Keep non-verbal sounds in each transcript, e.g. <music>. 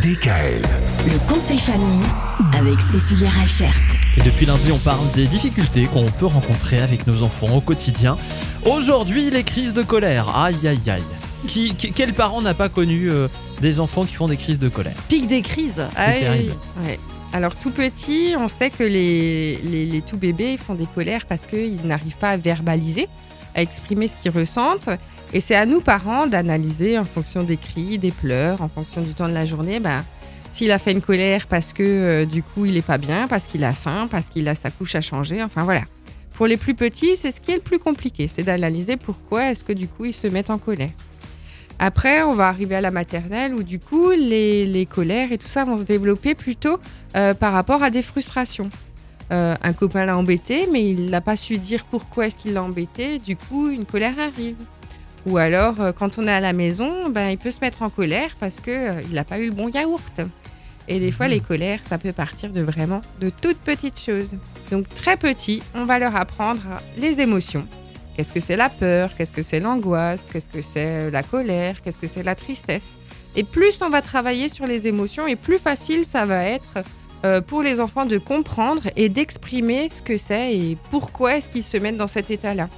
DKL. Le conseil famille avec Cécilia Rachert. Et depuis lundi, on parle des difficultés qu'on peut rencontrer avec nos enfants au quotidien. Aujourd'hui, les crises de colère. Aïe, aïe, aïe. Qui, qui- quel parent n'a pas connu euh, des enfants qui font des crises de colère? Pic des crises. C'est terrible. Ouais. Alors tout petit, on sait que les, les, les tout bébés font des colères parce qu'ils n'arrivent pas à verbaliser, à exprimer ce qu'ils ressentent. Et c'est à nous parents d'analyser en fonction des cris, des pleurs, en fonction du temps de la journée. Ben, s'il a fait une colère parce que euh, du coup il est pas bien, parce qu'il a faim, parce qu'il a sa couche à changer, enfin voilà. Pour les plus petits, c'est ce qui est le plus compliqué, c'est d'analyser pourquoi est-ce que du coup ils se mettent en colère. Après, on va arriver à la maternelle où du coup les, les colères et tout ça vont se développer plutôt euh, par rapport à des frustrations. Euh, un copain l'a embêté, mais il n'a pas su dire pourquoi est-ce qu'il l'a embêté. Du coup, une colère arrive. Ou alors, euh, quand on est à la maison, ben, il peut se mettre en colère parce qu'il n'a pas eu le bon yaourt. Et des fois, les colères, ça peut partir de vraiment de toutes petites choses. Donc, très petit, on va leur apprendre les émotions. Qu'est-ce que c'est la peur? Qu'est-ce que c'est l'angoisse? Qu'est-ce que c'est la colère? Qu'est-ce que c'est la tristesse? Et plus on va travailler sur les émotions, et plus facile ça va être euh, pour les enfants de comprendre et d'exprimer ce que c'est et pourquoi est-ce qu'ils se mettent dans cet état-là.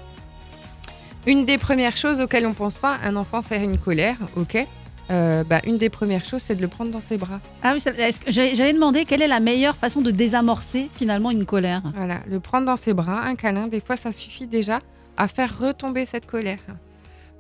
Une des premières choses auxquelles on pense pas, un enfant faire une colère, ok euh, bah, Une des premières choses, c'est de le prendre dans ses bras. Ah oui, j'allais demander quelle est la meilleure façon de désamorcer finalement une colère. Voilà, le prendre dans ses bras, un câlin, des fois ça suffit déjà à faire retomber cette colère.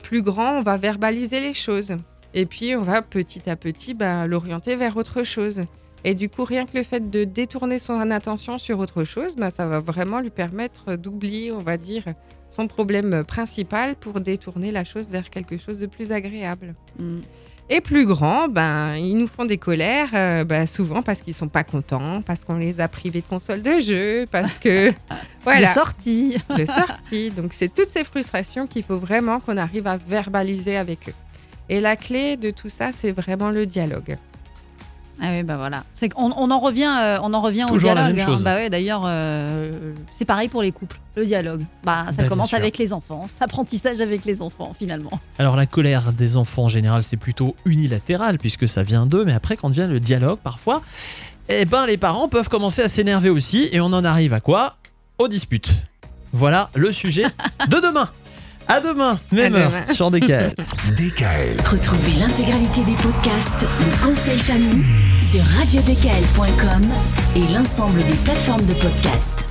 Plus grand, on va verbaliser les choses. Et puis on va petit à petit ben, l'orienter vers autre chose. Et du coup, rien que le fait de détourner son attention sur autre chose, ben, ça va vraiment lui permettre d'oublier, on va dire, son problème principal pour détourner la chose vers quelque chose de plus agréable. Mm. Et plus grands, ben, ils nous font des colères, euh, ben, souvent parce qu'ils sont pas contents, parce qu'on les a privés de consoles de jeu, parce que <laughs> <laughs> voilà, De sortie. <laughs> de sortie. Donc c'est toutes ces frustrations qu'il faut vraiment qu'on arrive à verbaliser avec eux. Et la clé de tout ça, c'est vraiment le dialogue. Ah oui, bah voilà. C'est qu'on on en revient, euh, on en revient Toujours au la dialogue. même hein. chose. Bah ouais, d'ailleurs, euh, c'est pareil pour les couples. Le dialogue. Bah ça Bah, commence avec les enfants. <laughs> Apprentissage avec les enfants finalement. Alors la colère des enfants en général c'est plutôt unilatéral puisque ça vient d'eux, mais après quand vient le dialogue parfois, eh ben les parents peuvent commencer à s'énerver aussi et on en arrive à quoi? Aux disputes. Voilà le sujet de demain. <laughs> À demain, même À heure demain. sur DKL. <laughs> DKL. Retrouvez l'intégralité des podcasts Le conseil famille sur radiodkl.com et l'ensemble des plateformes de podcasts.